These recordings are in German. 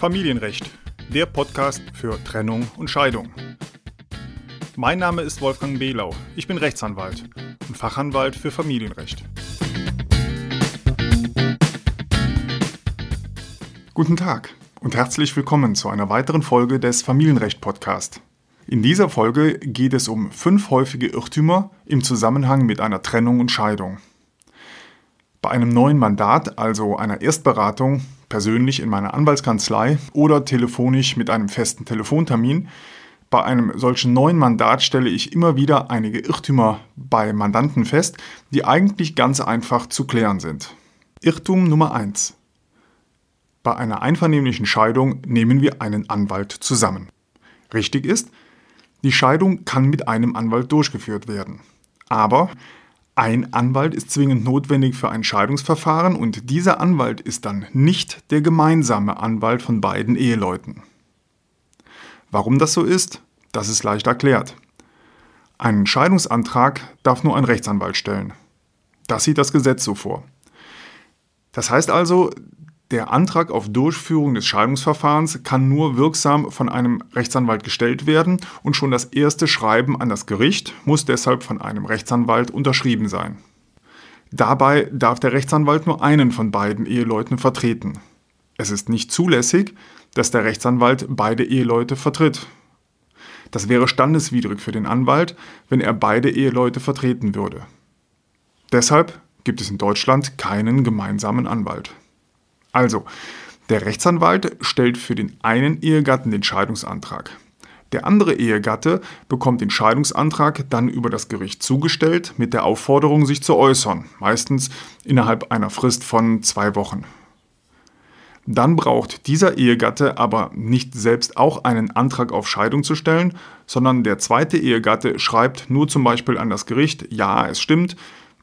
Familienrecht, der Podcast für Trennung und Scheidung. Mein Name ist Wolfgang Behlau. Ich bin Rechtsanwalt und Fachanwalt für Familienrecht. Guten Tag und herzlich willkommen zu einer weiteren Folge des Familienrecht Podcast. In dieser Folge geht es um fünf häufige Irrtümer im Zusammenhang mit einer Trennung und Scheidung. Bei einem neuen Mandat, also einer Erstberatung, persönlich in meiner Anwaltskanzlei oder telefonisch mit einem festen Telefontermin. Bei einem solchen neuen Mandat stelle ich immer wieder einige Irrtümer bei Mandanten fest, die eigentlich ganz einfach zu klären sind. Irrtum Nummer 1. Bei einer einvernehmlichen Scheidung nehmen wir einen Anwalt zusammen. Richtig ist, die Scheidung kann mit einem Anwalt durchgeführt werden. Aber ein Anwalt ist zwingend notwendig für ein Scheidungsverfahren und dieser Anwalt ist dann nicht der gemeinsame Anwalt von beiden Eheleuten. Warum das so ist, das ist leicht erklärt. Einen Scheidungsantrag darf nur ein Rechtsanwalt stellen. Das sieht das Gesetz so vor. Das heißt also, der Antrag auf Durchführung des Scheidungsverfahrens kann nur wirksam von einem Rechtsanwalt gestellt werden und schon das erste Schreiben an das Gericht muss deshalb von einem Rechtsanwalt unterschrieben sein. Dabei darf der Rechtsanwalt nur einen von beiden Eheleuten vertreten. Es ist nicht zulässig, dass der Rechtsanwalt beide Eheleute vertritt. Das wäre standeswidrig für den Anwalt, wenn er beide Eheleute vertreten würde. Deshalb gibt es in Deutschland keinen gemeinsamen Anwalt. Also, der Rechtsanwalt stellt für den einen Ehegatten den Scheidungsantrag. Der andere Ehegatte bekommt den Scheidungsantrag dann über das Gericht zugestellt mit der Aufforderung, sich zu äußern, meistens innerhalb einer Frist von zwei Wochen. Dann braucht dieser Ehegatte aber nicht selbst auch einen Antrag auf Scheidung zu stellen, sondern der zweite Ehegatte schreibt nur zum Beispiel an das Gericht, ja, es stimmt,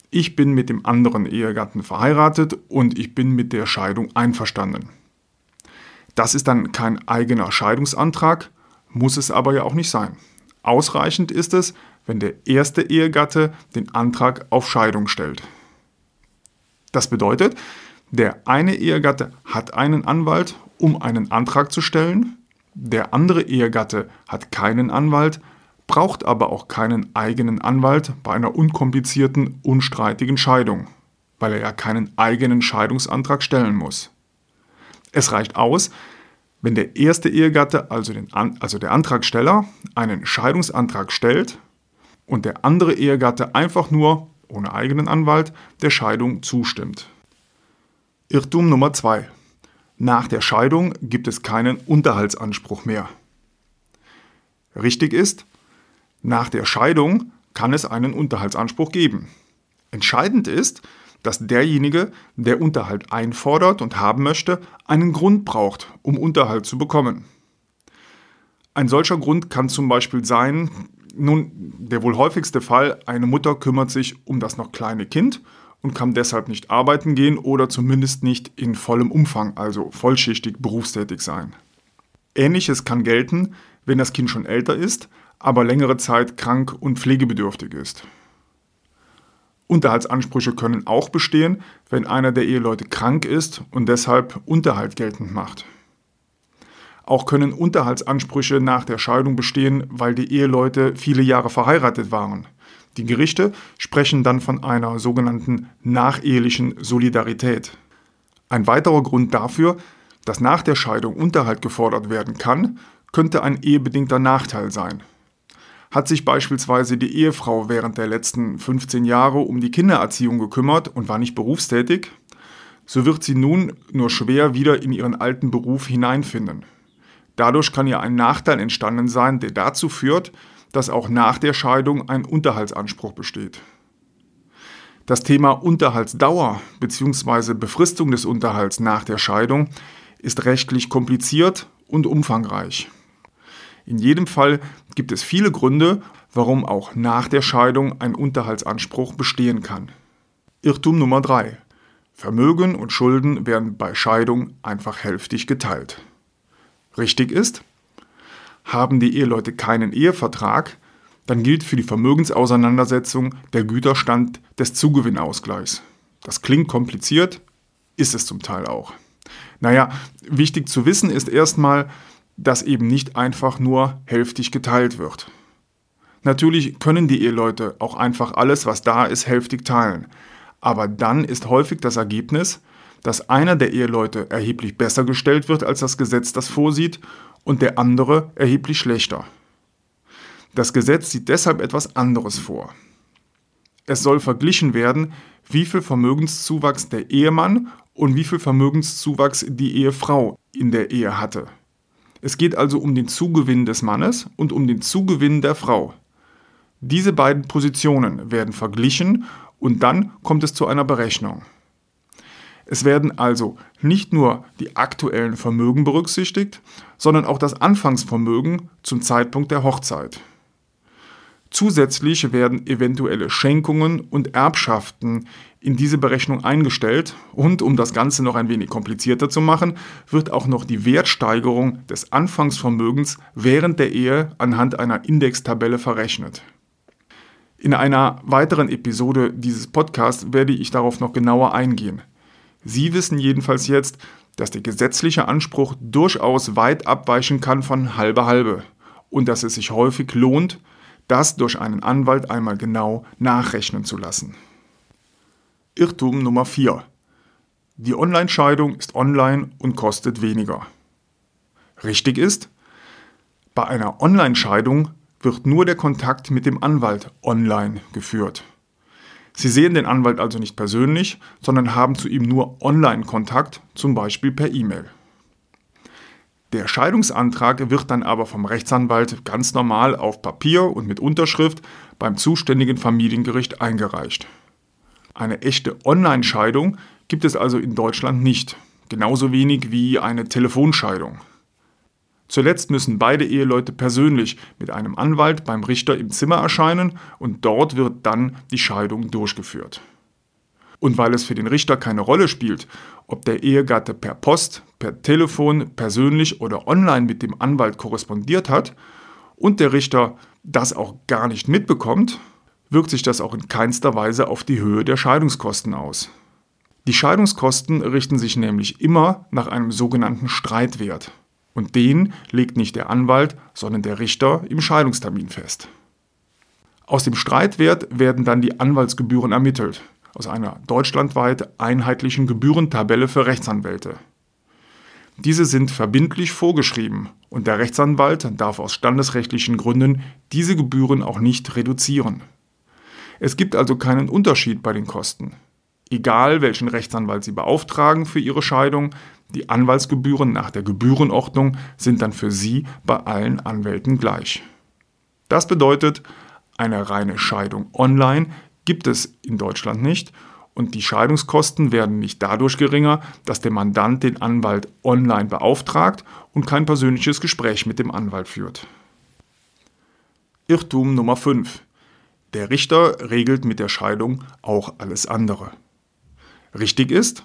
ich bin mit dem anderen Ehegatten verheiratet und ich bin mit der Scheidung einverstanden. Das ist dann kein eigener Scheidungsantrag, muss es aber ja auch nicht sein. Ausreichend ist es, wenn der erste Ehegatte den Antrag auf Scheidung stellt. Das bedeutet, der eine Ehegatte hat einen Anwalt, um einen Antrag zu stellen, der andere Ehegatte hat keinen Anwalt, braucht aber auch keinen eigenen Anwalt bei einer unkomplizierten, unstreitigen Scheidung, weil er ja keinen eigenen Scheidungsantrag stellen muss. Es reicht aus, wenn der erste Ehegatte, also, den, also der Antragsteller, einen Scheidungsantrag stellt und der andere Ehegatte einfach nur, ohne eigenen Anwalt, der Scheidung zustimmt. Irrtum Nummer 2. Nach der Scheidung gibt es keinen Unterhaltsanspruch mehr. Richtig ist, nach der Scheidung kann es einen Unterhaltsanspruch geben. Entscheidend ist, dass derjenige, der Unterhalt einfordert und haben möchte, einen Grund braucht, um Unterhalt zu bekommen. Ein solcher Grund kann zum Beispiel sein, nun, der wohl häufigste Fall, eine Mutter kümmert sich um das noch kleine Kind und kann deshalb nicht arbeiten gehen oder zumindest nicht in vollem Umfang, also vollschichtig berufstätig sein. Ähnliches kann gelten, wenn das Kind schon älter ist, aber längere Zeit krank und pflegebedürftig ist. Unterhaltsansprüche können auch bestehen, wenn einer der Eheleute krank ist und deshalb Unterhalt geltend macht. Auch können Unterhaltsansprüche nach der Scheidung bestehen, weil die Eheleute viele Jahre verheiratet waren. Die Gerichte sprechen dann von einer sogenannten nachehelichen Solidarität. Ein weiterer Grund dafür, dass nach der Scheidung Unterhalt gefordert werden kann, könnte ein ehebedingter Nachteil sein. Hat sich beispielsweise die Ehefrau während der letzten 15 Jahre um die Kindererziehung gekümmert und war nicht berufstätig, so wird sie nun nur schwer wieder in ihren alten Beruf hineinfinden. Dadurch kann ihr ein Nachteil entstanden sein, der dazu führt, dass auch nach der Scheidung ein Unterhaltsanspruch besteht. Das Thema Unterhaltsdauer bzw. Befristung des Unterhalts nach der Scheidung ist rechtlich kompliziert und umfangreich. In jedem Fall gibt es viele Gründe, warum auch nach der Scheidung ein Unterhaltsanspruch bestehen kann. Irrtum Nummer 3. Vermögen und Schulden werden bei Scheidung einfach hälftig geteilt. Richtig ist, haben die Eheleute keinen Ehevertrag, dann gilt für die Vermögensauseinandersetzung der Güterstand des Zugewinnausgleichs. Das klingt kompliziert, ist es zum Teil auch. Naja, wichtig zu wissen ist erstmal, dass eben nicht einfach nur hälftig geteilt wird. Natürlich können die Eheleute auch einfach alles, was da ist, hälftig teilen. Aber dann ist häufig das Ergebnis, dass einer der Eheleute erheblich besser gestellt wird, als das Gesetz das vorsieht, und der andere erheblich schlechter. Das Gesetz sieht deshalb etwas anderes vor. Es soll verglichen werden, wie viel Vermögenszuwachs der Ehemann und wie viel Vermögenszuwachs die Ehefrau in der Ehe hatte. Es geht also um den Zugewinn des Mannes und um den Zugewinn der Frau. Diese beiden Positionen werden verglichen und dann kommt es zu einer Berechnung. Es werden also nicht nur die aktuellen Vermögen berücksichtigt, sondern auch das Anfangsvermögen zum Zeitpunkt der Hochzeit. Zusätzlich werden eventuelle Schenkungen und Erbschaften in diese Berechnung eingestellt und um das Ganze noch ein wenig komplizierter zu machen, wird auch noch die Wertsteigerung des Anfangsvermögens während der Ehe anhand einer Indextabelle verrechnet. In einer weiteren Episode dieses Podcasts werde ich darauf noch genauer eingehen. Sie wissen jedenfalls jetzt, dass der gesetzliche Anspruch durchaus weit abweichen kann von halbe halbe und dass es sich häufig lohnt, das durch einen Anwalt einmal genau nachrechnen zu lassen. Irrtum Nummer 4. Die Online-Scheidung ist online und kostet weniger. Richtig ist, bei einer Online-Scheidung wird nur der Kontakt mit dem Anwalt online geführt. Sie sehen den Anwalt also nicht persönlich, sondern haben zu ihm nur Online-Kontakt, zum Beispiel per E-Mail. Der Scheidungsantrag wird dann aber vom Rechtsanwalt ganz normal auf Papier und mit Unterschrift beim zuständigen Familiengericht eingereicht. Eine echte Online-Scheidung gibt es also in Deutschland nicht, genauso wenig wie eine Telefonscheidung. Zuletzt müssen beide Eheleute persönlich mit einem Anwalt beim Richter im Zimmer erscheinen und dort wird dann die Scheidung durchgeführt. Und weil es für den Richter keine Rolle spielt, ob der Ehegatte per Post, per Telefon, persönlich oder online mit dem Anwalt korrespondiert hat und der Richter das auch gar nicht mitbekommt, wirkt sich das auch in keinster Weise auf die Höhe der Scheidungskosten aus. Die Scheidungskosten richten sich nämlich immer nach einem sogenannten Streitwert. Und den legt nicht der Anwalt, sondern der Richter im Scheidungstermin fest. Aus dem Streitwert werden dann die Anwaltsgebühren ermittelt, aus einer deutschlandweit einheitlichen Gebührentabelle für Rechtsanwälte. Diese sind verbindlich vorgeschrieben und der Rechtsanwalt darf aus standesrechtlichen Gründen diese Gebühren auch nicht reduzieren. Es gibt also keinen Unterschied bei den Kosten. Egal welchen Rechtsanwalt Sie beauftragen für Ihre Scheidung, die Anwaltsgebühren nach der Gebührenordnung sind dann für Sie bei allen Anwälten gleich. Das bedeutet, eine reine Scheidung online gibt es in Deutschland nicht und die Scheidungskosten werden nicht dadurch geringer, dass der Mandant den Anwalt online beauftragt und kein persönliches Gespräch mit dem Anwalt führt. Irrtum Nummer 5. Der Richter regelt mit der Scheidung auch alles andere. Richtig ist,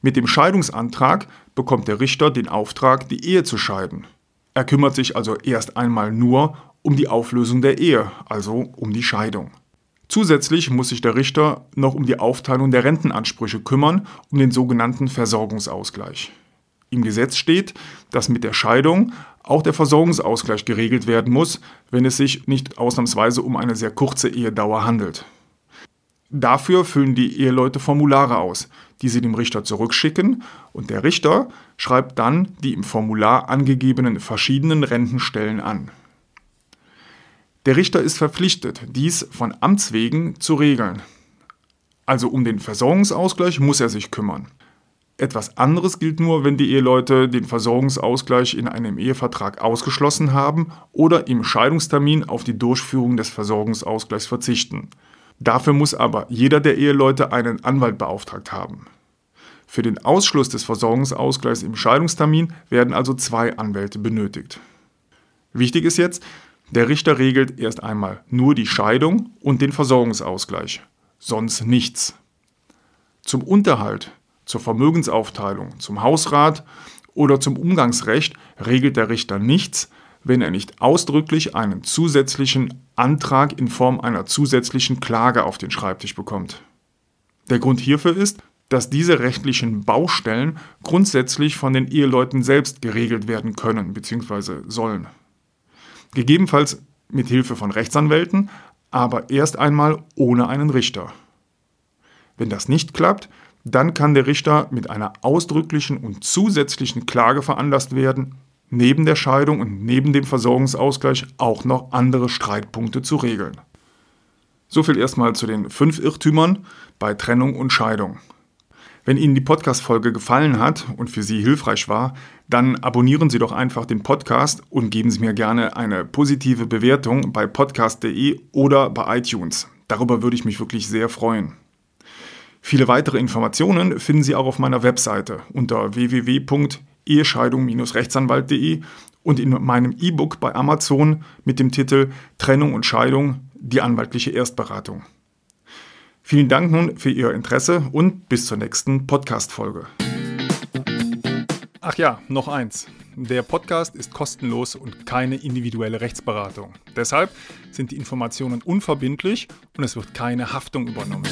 mit dem Scheidungsantrag bekommt der Richter den Auftrag, die Ehe zu scheiden. Er kümmert sich also erst einmal nur um die Auflösung der Ehe, also um die Scheidung. Zusätzlich muss sich der Richter noch um die Aufteilung der Rentenansprüche kümmern, um den sogenannten Versorgungsausgleich. Im Gesetz steht, dass mit der Scheidung auch der Versorgungsausgleich geregelt werden muss, wenn es sich nicht ausnahmsweise um eine sehr kurze Ehedauer handelt. Dafür füllen die Eheleute Formulare aus, die sie dem Richter zurückschicken und der Richter schreibt dann die im Formular angegebenen verschiedenen Rentenstellen an. Der Richter ist verpflichtet, dies von Amts wegen zu regeln. Also um den Versorgungsausgleich muss er sich kümmern. Etwas anderes gilt nur, wenn die Eheleute den Versorgungsausgleich in einem Ehevertrag ausgeschlossen haben oder im Scheidungstermin auf die Durchführung des Versorgungsausgleichs verzichten. Dafür muss aber jeder der Eheleute einen Anwalt beauftragt haben. Für den Ausschluss des Versorgungsausgleichs im Scheidungstermin werden also zwei Anwälte benötigt. Wichtig ist jetzt, der Richter regelt erst einmal nur die Scheidung und den Versorgungsausgleich, sonst nichts. Zum Unterhalt, zur Vermögensaufteilung, zum Hausrat oder zum Umgangsrecht regelt der Richter nichts, wenn er nicht ausdrücklich einen zusätzlichen Antrag in Form einer zusätzlichen Klage auf den Schreibtisch bekommt. Der Grund hierfür ist, dass diese rechtlichen Baustellen grundsätzlich von den Eheleuten selbst geregelt werden können bzw. sollen. Gegebenenfalls mit Hilfe von Rechtsanwälten, aber erst einmal ohne einen Richter. Wenn das nicht klappt, dann kann der Richter mit einer ausdrücklichen und zusätzlichen Klage veranlasst werden, neben der Scheidung und neben dem Versorgungsausgleich auch noch andere Streitpunkte zu regeln. So viel erstmal zu den fünf Irrtümern bei Trennung und Scheidung. Wenn Ihnen die Podcast-Folge gefallen hat und für Sie hilfreich war, dann abonnieren Sie doch einfach den Podcast und geben Sie mir gerne eine positive Bewertung bei podcast.de oder bei iTunes. Darüber würde ich mich wirklich sehr freuen. Viele weitere Informationen finden Sie auch auf meiner Webseite unter www.ehescheidung-rechtsanwalt.de und in meinem E-Book bei Amazon mit dem Titel Trennung und Scheidung, die anwaltliche Erstberatung. Vielen Dank nun für Ihr Interesse und bis zur nächsten Podcast-Folge. Ach ja, noch eins. Der Podcast ist kostenlos und keine individuelle Rechtsberatung. Deshalb sind die Informationen unverbindlich und es wird keine Haftung übernommen.